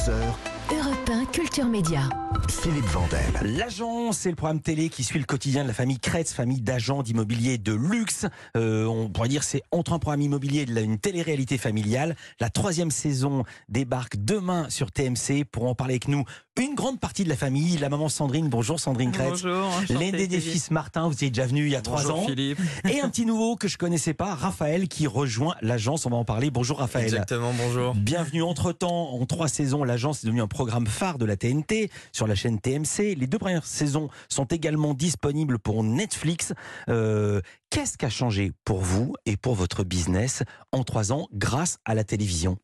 So. Europe 1 Culture Média. Philippe Vandel. L'agence, c'est le programme télé qui suit le quotidien de la famille Kretz, famille d'agents d'immobilier de luxe. Euh, on pourrait dire c'est entre un programme immobilier et une télé-réalité familiale. La troisième saison débarque demain sur TMC. Pour en parler avec nous, une grande partie de la famille, la maman Sandrine. Bonjour Sandrine Kretz. Bonjour. L'aîné des fils Martin, vous êtes déjà venu il y a trois Bonjour ans. Philippe. Et un petit nouveau que je connaissais pas, Raphaël, qui rejoint l'agence. On va en parler. Bonjour Raphaël. Exactement, bonjour. Bienvenue entre-temps, en trois saisons, l'agence est devenue un programme phare de la TNT sur la chaîne TMC. Les deux premières saisons sont également disponibles pour Netflix. Euh, Qu'est-ce qui a changé pour vous et pour votre business en trois ans grâce à la télévision?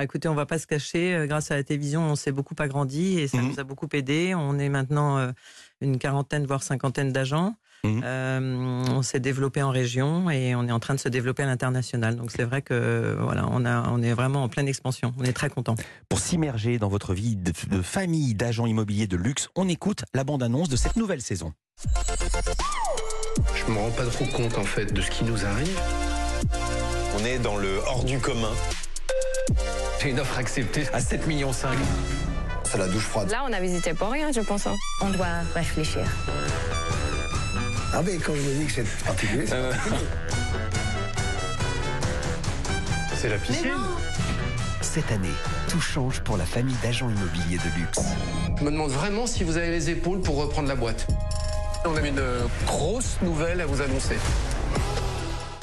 Écoutez, on va pas se cacher. euh, Grâce à la télévision, on s'est beaucoup agrandi et ça Mhm. nous a beaucoup aidé. On est maintenant euh, une quarantaine, voire cinquantaine d'agents. Mhm. Euh, on s'est développé en région et on est en train de se développer à l'international. Donc c'est vrai que voilà, on, a, on est vraiment en pleine expansion. On est très content. Pour s'immerger dans votre vie de, de famille d'agents immobiliers de luxe, on écoute la bande-annonce de cette nouvelle saison. Je me rends pas trop compte en fait de ce qui nous arrive. On est dans le hors du commun. J'ai une offre acceptée à 7 millions 5. C'est la douche froide. Là, on a visité pour rien, je pense. hein. On doit réfléchir. Ah mais quand je me dis que c'est particulier, c'est C'est la piscine. Cette année, tout change pour la famille d'agents immobiliers de luxe. Je me demande vraiment si vous avez les épaules pour reprendre la boîte. On a une euh, grosse nouvelle à vous annoncer.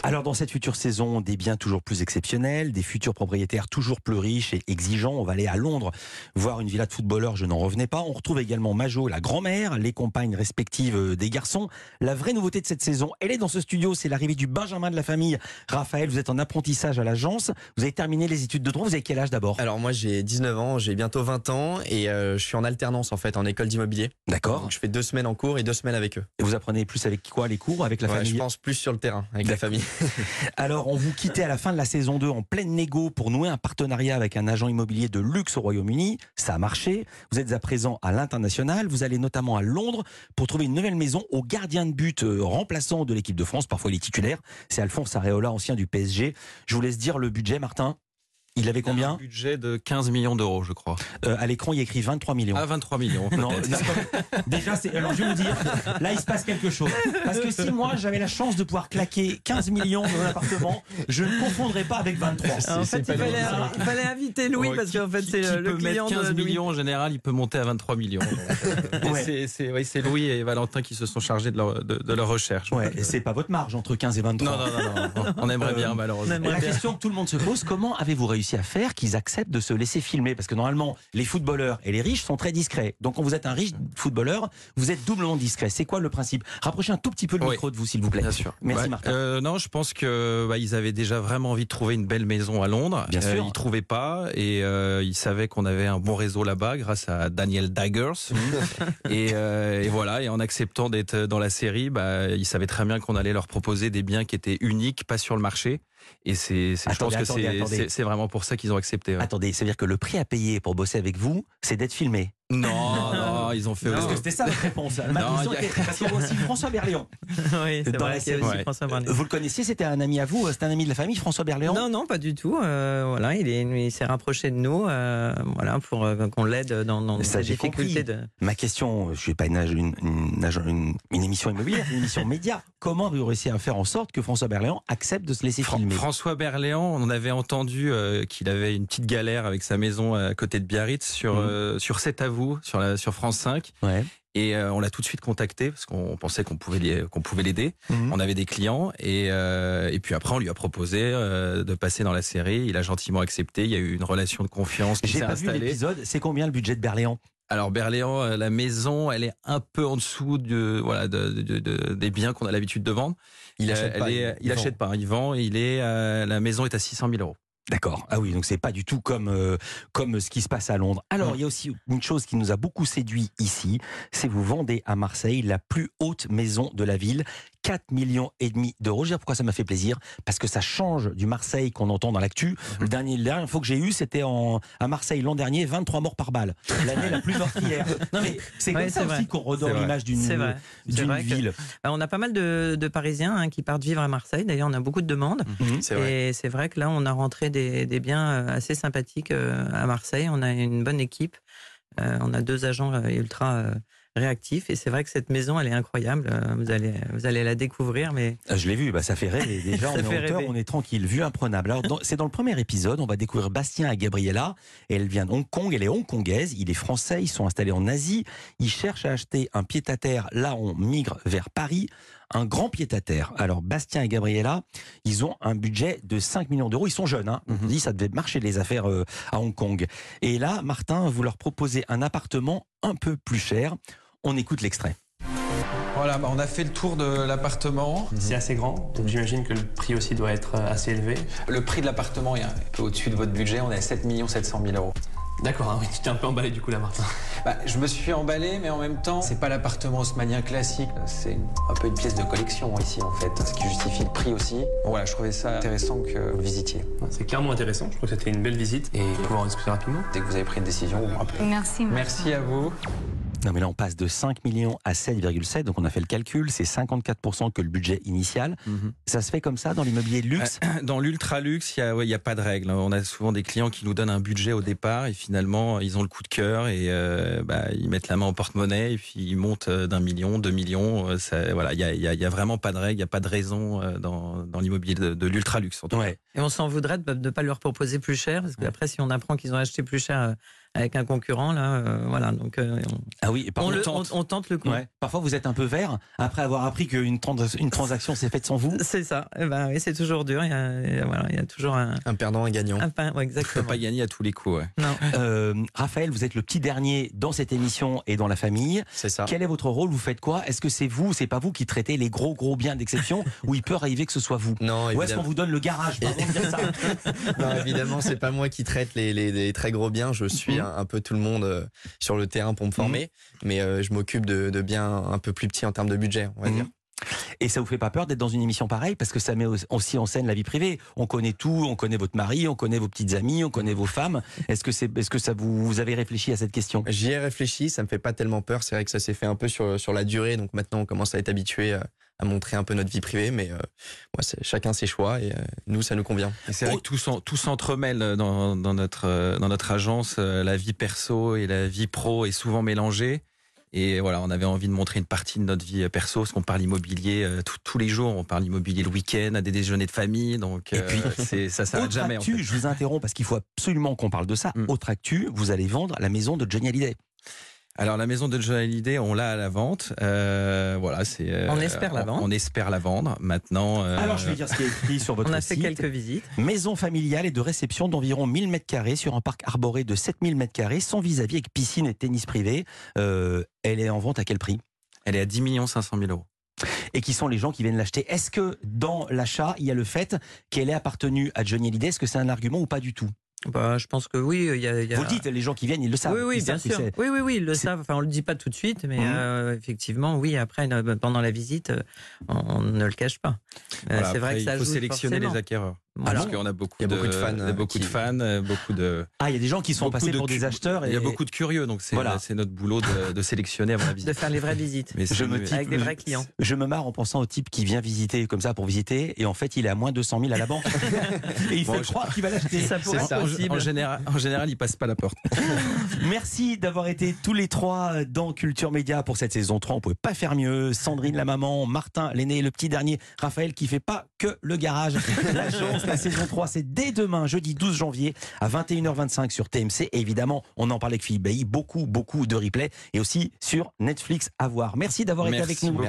Alors dans cette future saison, des biens toujours plus exceptionnels, des futurs propriétaires toujours plus riches et exigeants. On va aller à Londres voir une villa de footballeurs, je n'en revenais pas. On retrouve également Majo, la grand-mère, les compagnes respectives euh, des garçons. La vraie nouveauté de cette saison, elle est dans ce studio, c'est l'arrivée du Benjamin de la famille. Raphaël, vous êtes en apprentissage à l'agence, vous avez terminé les études de droit, vous avez quel âge d'abord? Alors moi j'ai 19 ans, j'ai bientôt 20 ans et euh, je suis en alternance en fait en école d'immobilier. D'accord. Donc je fais deux semaines en cours et deux semaines avec eux. Et vous apprenez plus avec quoi les cours Avec la Ouais, famille? je pense plus sur le terrain avec la famille. Alors, on vous quittez à la fin de la saison 2 en pleine négo pour nouer un partenariat avec un agent immobilier de luxe au Royaume-Uni. Ça a marché. Vous êtes à présent à l'international. Vous allez notamment à Londres pour trouver une nouvelle maison au gardien de but euh, remplaçant de l'équipe de France. Parfois, il est titulaire. C'est Alphonse Areola, ancien du PSG. Je vous laisse dire le budget, Martin. Il avait combien Un budget de 15 millions d'euros, je crois. Euh, À l'écran, il y a écrit 23 millions. Ah, 23 millions. Non, déjà, c'est. Alors, je vais vous dire, là, il se passe quelque chose. Parce que si moi, j'avais la chance de pouvoir claquer 15 millions dans un appartement, je ne confondrai pas avec 23. En fait, il fallait, il fallait inviter Louis Ouais, parce qu'en fait, c'est euh, le peut client mettre 15 de millions en général, il peut monter à 23 millions. Ouais. c'est- C'est oui, c'est Louis et Valentin qui se sont chargés de leur, de, de leur recherche. Ouais, et c'est pas votre marge entre 15 et 23. Non, non, non, non, non. on aimerait Euh, bien malheureusement. on aimerait La bien. question que tout le monde se pose, comment avez-vous réussi à faire qu'ils acceptent de se laisser filmer Parce que normalement, les footballeurs et les riches sont très discrets. Donc quand vous êtes un riche footballeur, vous êtes doublement discret. C'est quoi le principe? Rapprochez un tout petit peu le Oui. micro de vous, s'il vous plaît. Bien sûr. Merci Ouais. Martin. Euh, non, je pense que bah, ils avaient déjà vraiment envie de trouver une belle maison à Londres. Bien sûr. Ils trouvaient pas et euh, ils savaient qu'on avait un bon réseau là-bas grâce à Daniel Daggers. et, euh, et voilà. Et en acceptant d'être dans la série, bah, ils savaient très bien qu'on allait leur proposer des biens qui étaient uniques, pas sur le marché. Et c'est, je pense Attendez, que c'est, vraiment pour ça qu'ils ont accepté. ouais. Attendez, c'est-à-dire que le prix à payer pour bosser avec vous, c'est d'être filmé. Non, non, ils ont fait. Parce euh, que c'était ça votre réponse. Ma Non, question a- était- Parce qu'il y a aussi François Berléand. oui, c'est Dans vrai la qu'il y a série. aussi Ouais. François Barnier. Vous le connaissiez C'était un ami à vous C'était un ami de la famille, François Berléand? Non, non, pas du tout. Euh, voilà, il est- il s'est rapproché de nous, euh, voilà, pour euh, qu'on l'aide dans, dans compris. De... Ma question, je suis pas une, une, une, une- une émission immobilière, une émission média. Comment avez-vous réussi à faire en sorte que François Berléand accepte de se laisser Fran- filmer? François Berléand, on avait entendu euh, qu'il avait une petite galère avec sa maison à côté de Biarritz sur, euh, sur C'est à vous, sur, la, sur France 5. Ouais. Et euh, on l'a tout de suite contacté parce qu'on pensait qu'on pouvait qu'on pouvait l'aider. Mhm. On avait des clients et, euh, et puis après on lui a proposé euh, de passer dans la série. Il a gentiment accepté. Il y a eu une relation de confiance J'ai pas vu l'épisode. C'est combien le budget de Berléand? Alors Berléand, la maison, elle est un peu en dessous de voilà de, de- de- des biens qu'on a l'habitude de vendre. Il, achète elle pas, est- il- il, achète pas, il vend. Il est la maison est à 600 000 euros. D'accord. Ah oui, donc c'est pas du tout comme euh, comme ce qui se passe à Londres. Alors, il y a aussi une chose qui nous a beaucoup séduit ici, c'est vous vendez à Marseille la plus haute maison de la ville, 4 millions et demi d'euros. Je dire pourquoi ça m'a fait plaisir Parce que ça change du Marseille qu'on entend dans l'actu. Le dernier, la dernière fois que j'ai eu, c'était en, à Marseille l'an dernier, 23 morts par balle. L'année la plus meurtrière. Non mais c'est comme Ouais, ça aussi qu'on redore l'image d'une que- ville. Bah, on a pas mal de, de Parisiens hein, qui partent vivre à Marseille. D'ailleurs, on a beaucoup de demandes. Mhm. Et c'est vrai que là, on a rentré des, des biens euh, assez sympathiques euh, à Marseille. On a une bonne équipe. Euh, on a deux agents ultra réactifs. Et c'est vrai que cette maison, elle est incroyable. Euh, Vous allez, vous allez la découvrir. Mais Ah, Je l'ai vu, bah, ça fait rêver. Déjà, on est en hauteur, on est tranquille, vue imprenable. Alors, c'est dans le premier épisode, on va découvrir Bastien et Gabriella. Elle vient de Hong Kong, elle est hongkongaise, il est français, ils sont installés en Asie. Ils cherchent à acheter un pied-à-terre. Là, on migre vers Paris. Un grand pied-à-terre. Alors, Bastien et Gabriella, ils ont un budget de 5 millions d'euros. Ils sont jeunes, hein. On Mhm. dit ça devait marcher les affaires euh, à Hong Kong. Et là, Martin, vous leur proposez un appartement un peu plus cher. On écoute l'extrait. Voilà, bah, on a fait le tour de l'appartement. C'est assez grand, donc j'imagine que le prix aussi doit être euh, assez élevé. Le prix de l'appartement est un peu au-dessus de votre budget. On est à 7 700 000 euros. D'accord, hein, oui, tu t'es un peu emballé du coup là, Martin. Bah, je me suis emballé, mais en même temps, c'est pas l'appartement haussmanien classique. C'est un peu une pièce de collection ici, en fait, ce qui justifie le prix aussi. Bon, voilà, je trouvais ça intéressant que vous le visitiez. C'est clairement intéressant, je trouve que c'était une belle visite et pouvoir en discuter rapidement. Dès que vous avez pris une décision, vous me rappelez. Merci. Merci à vous. Non, mais là, on passe de 5 millions à 7,7. Donc, on a fait le calcul. C'est 54% que le budget initial. Mhm. Ça se fait comme ça dans l'immobilier de luxe? Dans l'ultra luxe, il n'y a, ouais, il y a pas de règle. On a souvent des clients qui nous donnent un budget au départ et finalement ils ont le coup de cœur et euh, bah, ils mettent la main au porte-monnaie et puis ils montent euh, d'un million, deux millions. euh, ça- voilà, il y a, il y a- a vraiment pas de règle, il n'y a pas de raison euh, dans, dans l'immobilier de, de l'ultra luxe. En tout cas. Ouais. Et on s'en voudrait de ne pas leur proposer plus cher, parce qu'après, si on apprend qu'ils ont acheté plus cher euh, avec un concurrent, là, euh, voilà. Donc, euh, on, Ah oui, et par on le- tente. on- on tente le coup. Ouais. Parfois, vous êtes un peu vert après avoir appris qu'une trans- une transaction s'est faite sans vous. C'est ça. Eh ben, oui, c'est toujours dur. Il y a, il y a- voilà, il y a toujours un, Un perdant, un gagnant. un pain. Ouais, On peut exactement. pas gagner à tous les coups. ouais. Non. Euh, Raphaël, vous êtes le petit dernier dans cette émission et dans la famille. C'est ça. Quel est votre rôle? Vous faites quoi? Est-ce que c'est vous ou c'est pas vous qui traitez les gros gros biens d'exception ou il peut arriver que ce soit vous? Non, Ou est-ce qu'on évidemment. vous donne le garage? Pardon ça. Non, évidemment, c'est pas moi qui traite les, les- les très gros biens. Je suis un, un peu tout le monde euh, sur le terrain pour me former, mais euh, je m'occupe de, de biens un peu plus petits en termes de budget, on va Mhm. dire. Et ça vous fait pas peur d'être dans une émission pareille parce que ça met aussi en scène la vie privée. On connaît tout, on connaît votre mari, on connaît vos petites amies, on connaît vos femmes. Est-ce que c'est, est-ce que ça vous, vous avez réfléchi à cette question? J'y ai réfléchi, ça me fait pas tellement peur. C'est vrai que ça s'est fait un peu sur, sur la durée, donc maintenant on commence à être habitué à, à montrer un peu notre vie privée, mais euh, moi, c'est chacun ses choix et euh, nous, ça nous convient. Et c'est vrai que tout, s'en- tout s'entremêle dans, dans notre, euh, dans notre agence. Euh, La vie perso et la vie pro est souvent mélangée. Et voilà, on avait envie de montrer une partie de notre vie perso, parce qu'on parle immobilier euh, tout- tous les jours. On parle immobilier le week-end, à des déjeuners de famille. Donc, Et euh, puis, c'est, ça s'arrête Autre jamais. en actu, fait. je vous interromps parce qu'il faut absolument qu'on parle de ça. Mm. Autre actu, vous allez vendre la maison de Johnny Hallyday. Alors, la maison de John Hallyday, on l'a à la vente. Euh, voilà, c'est. euh, On espère la vendre. On, espère la vendre. Maintenant. euh, Alors je vais dire ce qui est écrit sur votre On a fait site. quelques visites. Maison familiale et de réception d'environ 1000 mètres carrés sur un parc arboré de 7000 mètres carrés, sans vis-à-vis avec piscine et tennis privé. Euh, elle est en vente à quel prix? Elle est à 10 500 000 euros. Et qui sont les gens qui viennent l'acheter Est-ce que dans l'achat, il y a le fait qu'elle ait appartenu à Johnny Hallyday? Est-ce que c'est un argument ou pas du tout? Bah, je pense que oui. Il y a, y a- Vous le dites, les gens qui viennent, ils le savent. Oui, bien sûr. Oui, oui, oui, ils le savent. Enfin, on le dit pas tout de suite, mais Mhm. euh, effectivement, oui. Après, euh, pendant la visite, euh, on, on ne le cache pas. Voilà, c'est vrai que ça il faut joue sélectionner forcément. les acquéreurs. Voilà. Parce qu'on a beaucoup, a beaucoup de fans, il y a euh, beaucoup de fans, euh, beaucoup de. Ah, il y a des gens qui sont passés de pour des acheteurs. Il y a et- beaucoup de curieux, donc c'est Voilà. c'est notre boulot de, de sélectionner avant la de visite. faire les vraies visites. Mais Je c'est- me type- Avec des vrais clients. Je me marre en pensant au type qui vient visiter comme ça pour visiter et en fait il est à moins 200 000 à la banque et il Bon, fait je- croire qu'il va l'acheter. Ça pourrait en, possible. en général, en général, il passe pas la porte. Merci d'avoir été tous les trois dans Culture Média pour cette saison 3. On pouvait pas faire mieux. Sandrine la maman, Martin l'aîné, le petit dernier, Raphaël qui fait pas que le garage. La chance, la saison 3, c'est dès demain, jeudi 12 janvier à 21h25 sur TMC. Et évidemment, on en parlait avec Philippe Bailly, beaucoup, beaucoup de replays et aussi sur Netflix à voir. Merci d'avoir été avec nous. beaucoup.